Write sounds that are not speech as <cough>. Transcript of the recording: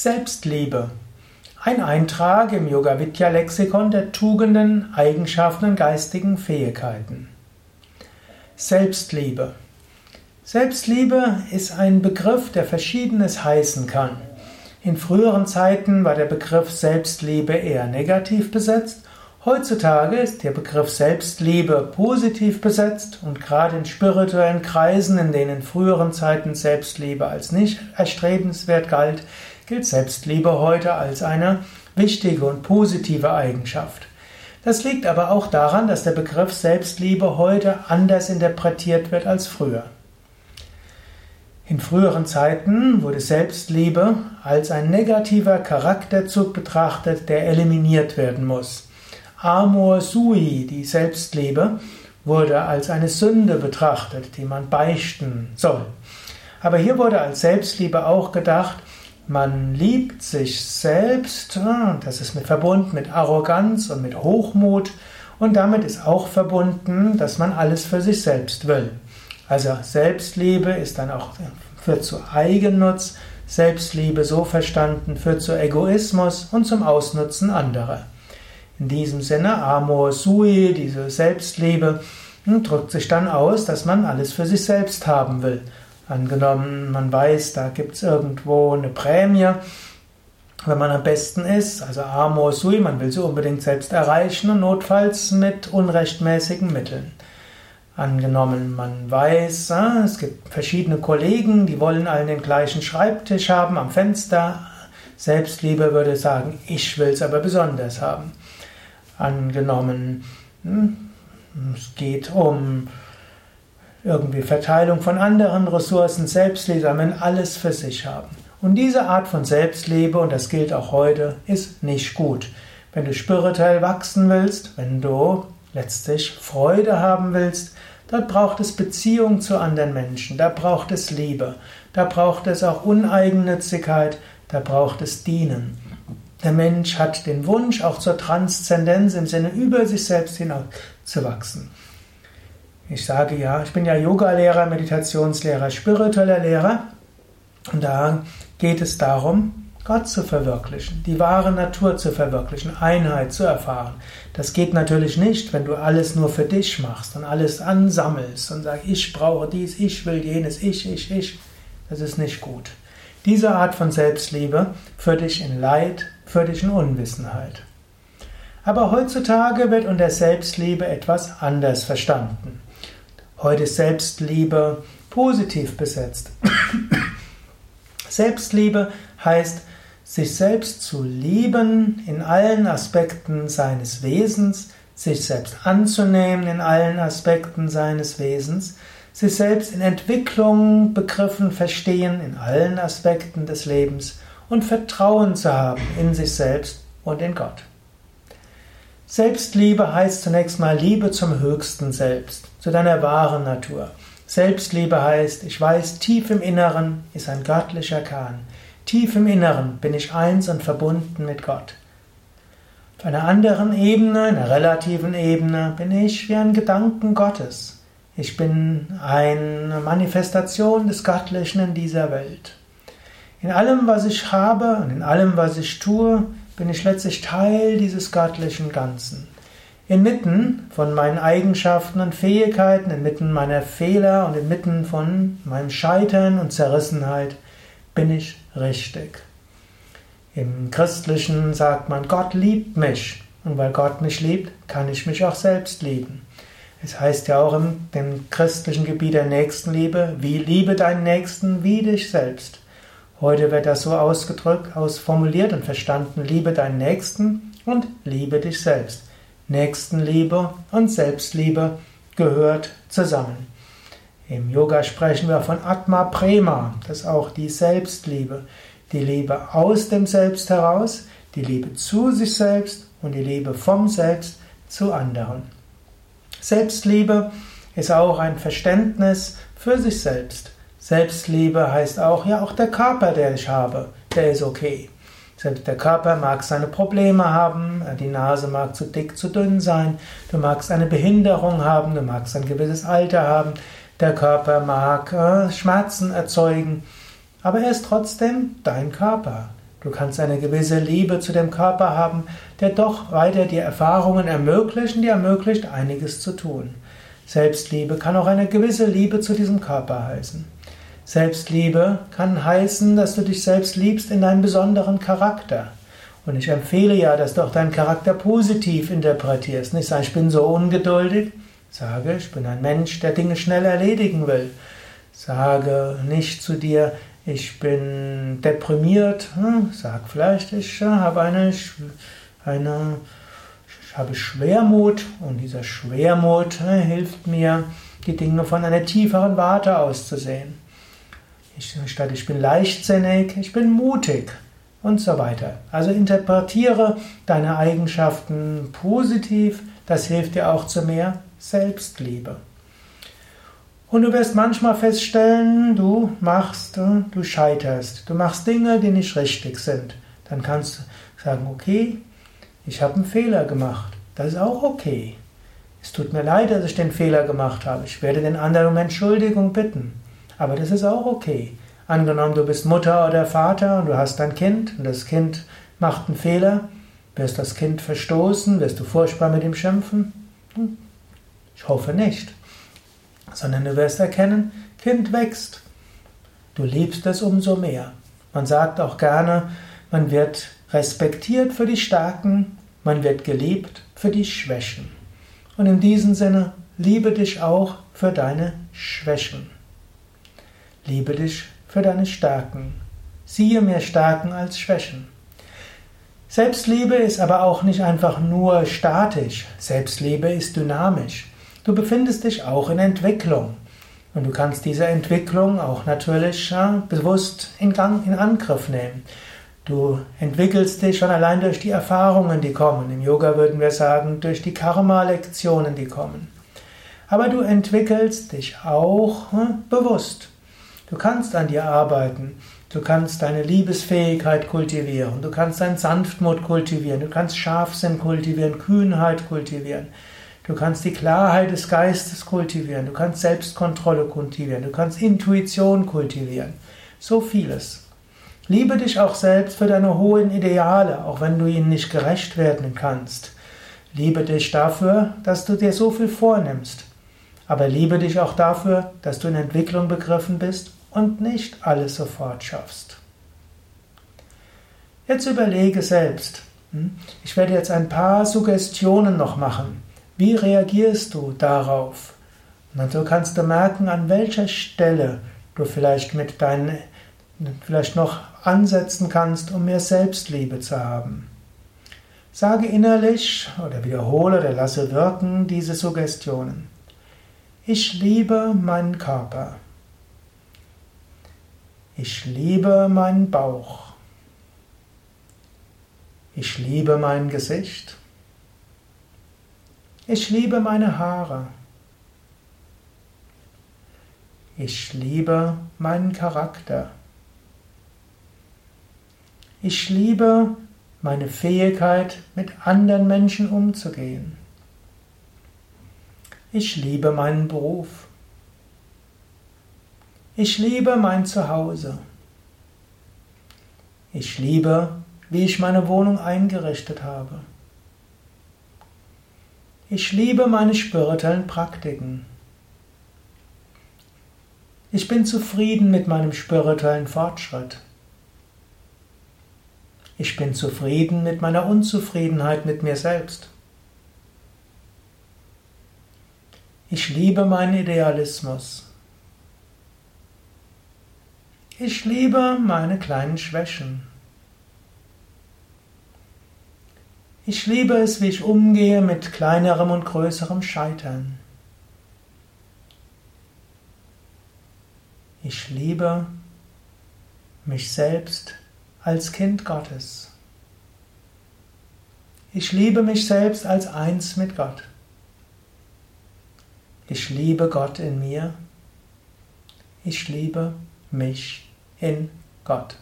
Selbstliebe. Ein Eintrag im Yoga Vidya Lexikon der Tugenden, Eigenschaften und geistigen Fähigkeiten. Selbstliebe. Selbstliebe ist ein Begriff, der verschiedenes heißen kann. In früheren Zeiten war der Begriff Selbstliebe eher negativ besetzt Heutzutage ist der Begriff Selbstliebe positiv besetzt und gerade in spirituellen Kreisen, in denen in früheren Zeiten Selbstliebe als nicht erstrebenswert galt, gilt Selbstliebe heute als eine wichtige und positive Eigenschaft. Das liegt aber auch daran, dass der Begriff Selbstliebe heute anders interpretiert wird als früher. In früheren Zeiten wurde Selbstliebe als ein negativer Charakterzug betrachtet, der eliminiert werden muss. Amor sui, die Selbstliebe, wurde als eine Sünde betrachtet, die man beichten soll. Aber hier wurde als Selbstliebe auch gedacht, man liebt sich selbst, das ist mit verbunden mit Arroganz und mit Hochmut und damit ist auch verbunden, dass man alles für sich selbst will. Also Selbstliebe ist dann auch führt zu Eigennutz, Selbstliebe so verstanden führt zu Egoismus und zum Ausnutzen anderer. In diesem Sinne, Amor Sui, diese Selbstliebe, hm, drückt sich dann aus, dass man alles für sich selbst haben will. Angenommen, man weiß, da gibt es irgendwo eine Prämie, wenn man am besten ist, also Amor Sui, man will sie unbedingt selbst erreichen und notfalls mit unrechtmäßigen Mitteln. Angenommen, man weiß, ah, es gibt verschiedene Kollegen, die wollen allen den gleichen Schreibtisch haben am Fenster. Selbstliebe würde sagen, ich will es aber besonders haben angenommen. Hm? Es geht um irgendwie Verteilung von anderen Ressourcen, Selbstliebe, wenn alles für sich haben. Und diese Art von Selbstliebe, und das gilt auch heute, ist nicht gut. Wenn du spirituell wachsen willst, wenn du letztlich Freude haben willst, dort braucht es Beziehung zu anderen Menschen, da braucht es Liebe, da braucht es auch Uneigennützigkeit, da braucht es Dienen. Der Mensch hat den Wunsch, auch zur Transzendenz im Sinne über sich selbst hinaus zu wachsen. Ich sage ja, ich bin ja Yoga-Lehrer, Meditationslehrer, spiritueller Lehrer. Und da geht es darum, Gott zu verwirklichen, die wahre Natur zu verwirklichen, Einheit zu erfahren. Das geht natürlich nicht, wenn du alles nur für dich machst und alles ansammelst und sagst, ich brauche dies, ich will jenes, ich, ich, ich. Das ist nicht gut. Diese Art von Selbstliebe führt dich in Leid, führt dich in Unwissenheit. Aber heutzutage wird unter Selbstliebe etwas anders verstanden. Heute ist Selbstliebe positiv besetzt. <coughs> Selbstliebe heißt, sich selbst zu lieben in allen Aspekten seines Wesens, sich selbst anzunehmen in allen Aspekten seines Wesens, sich selbst in Entwicklung begriffen, verstehen in allen Aspekten des Lebens und Vertrauen zu haben in sich selbst und in Gott. Selbstliebe heißt zunächst mal Liebe zum höchsten Selbst, zu deiner wahren Natur. Selbstliebe heißt, ich weiß, tief im Inneren ist ein göttlicher Kern. Tief im Inneren bin ich eins und verbunden mit Gott. Auf einer anderen Ebene, einer relativen Ebene, bin ich wie ein Gedanken Gottes. Ich bin eine Manifestation des Göttlichen in dieser Welt. In allem, was ich habe und in allem, was ich tue, bin ich letztlich Teil dieses göttlichen Ganzen. Inmitten von meinen Eigenschaften und Fähigkeiten, inmitten meiner Fehler und inmitten von meinem Scheitern und Zerrissenheit bin ich richtig. Im Christlichen sagt man, Gott liebt mich. Und weil Gott mich liebt, kann ich mich auch selbst lieben. Es heißt ja auch im dem christlichen Gebiet der Nächstenliebe, wie liebe deinen Nächsten wie dich selbst. Heute wird das so ausgedrückt, ausformuliert und verstanden, liebe deinen Nächsten und liebe dich selbst. Nächstenliebe und Selbstliebe gehört zusammen. Im Yoga sprechen wir von Atma Prema, das ist auch die Selbstliebe. Die Liebe aus dem Selbst heraus, die Liebe zu sich selbst und die Liebe vom Selbst zu anderen. Selbstliebe ist auch ein Verständnis für sich selbst. Selbstliebe heißt auch, ja, auch der Körper, der ich habe, der ist okay. Selbst der Körper mag seine Probleme haben, die Nase mag zu dick, zu dünn sein, du magst eine Behinderung haben, du magst ein gewisses Alter haben, der Körper mag äh, Schmerzen erzeugen, aber er ist trotzdem dein Körper. Du kannst eine gewisse Liebe zu dem Körper haben, der doch weiter die Erfahrungen ermöglicht und die ermöglicht, einiges zu tun. Selbstliebe kann auch eine gewisse Liebe zu diesem Körper heißen. Selbstliebe kann heißen, dass du dich selbst liebst in deinem besonderen Charakter. Und ich empfehle ja, dass du auch deinen Charakter positiv interpretierst. Nicht sagen, ich bin so ungeduldig. Sage, ich bin ein Mensch, der Dinge schnell erledigen will. Sage nicht zu dir, ich bin deprimiert. Hm, sag vielleicht, ich habe eine, eine ich habe Schwermut und dieser Schwermut hm, hilft mir, die Dinge von einer tieferen Warte aus zu sehen. Ich, statt ich bin leichtsinnig, ich bin mutig und so weiter. Also interpretiere deine Eigenschaften positiv, das hilft dir auch zu mehr Selbstliebe. Und du wirst manchmal feststellen, du machst, du scheiterst, du machst Dinge, die nicht richtig sind. Dann kannst du sagen, okay, ich habe einen Fehler gemacht. Das ist auch okay. Es tut mir leid, dass ich den Fehler gemacht habe. Ich werde den anderen um Entschuldigung bitten. Aber das ist auch okay. Angenommen, du bist Mutter oder Vater und du hast ein Kind und das Kind macht einen Fehler, wirst das Kind verstoßen, wirst du furchtbar mit ihm schimpfen? Hm, ich hoffe nicht. Sondern du wirst erkennen, Kind wächst. Du liebst es umso mehr. Man sagt auch gerne, man wird respektiert für die Starken, man wird geliebt für die Schwächen. Und in diesem Sinne, liebe dich auch für deine Schwächen. Liebe dich für deine Stärken. Siehe mehr Stärken als Schwächen. Selbstliebe ist aber auch nicht einfach nur statisch. Selbstliebe ist dynamisch. Du befindest dich auch in Entwicklung. Und du kannst diese Entwicklung auch natürlich ja, bewusst in, Gang, in Angriff nehmen. Du entwickelst dich schon allein durch die Erfahrungen, die kommen. Im Yoga würden wir sagen, durch die Karma-Lektionen, die kommen. Aber du entwickelst dich auch hm, bewusst. Du kannst an dir arbeiten. Du kannst deine Liebesfähigkeit kultivieren. Du kannst dein Sanftmut kultivieren. Du kannst Scharfsinn kultivieren, Kühnheit kultivieren. Du kannst die Klarheit des Geistes kultivieren. Du kannst Selbstkontrolle kultivieren. Du kannst Intuition kultivieren. So vieles. Liebe dich auch selbst für deine hohen Ideale, auch wenn du ihnen nicht gerecht werden kannst. Liebe dich dafür, dass du dir so viel vornimmst. Aber liebe dich auch dafür, dass du in Entwicklung begriffen bist und nicht alles sofort schaffst. Jetzt überlege selbst. Hm? Ich werde jetzt ein paar Suggestionen noch machen. Wie reagierst du darauf? Und so kannst du merken, an welcher Stelle du vielleicht mit deinen, vielleicht noch ansetzen kannst, um mehr Selbstliebe zu haben. Sage innerlich oder wiederhole oder lasse wirken diese Suggestionen. Ich liebe meinen Körper. Ich liebe meinen Bauch. Ich liebe mein Gesicht. Ich liebe meine Haare. Ich liebe meinen Charakter. Ich liebe meine Fähigkeit, mit anderen Menschen umzugehen. Ich liebe meinen Beruf. Ich liebe mein Zuhause. Ich liebe, wie ich meine Wohnung eingerichtet habe. Ich liebe meine spirituellen Praktiken. Ich bin zufrieden mit meinem spirituellen Fortschritt. Ich bin zufrieden mit meiner Unzufriedenheit mit mir selbst. Ich liebe meinen Idealismus. Ich liebe meine kleinen Schwächen. Ich liebe es, wie ich umgehe mit kleinerem und größerem Scheitern. Ich liebe mich selbst als Kind Gottes. Ich liebe mich selbst als eins mit Gott. Ich liebe Gott in mir. Ich liebe mich in God.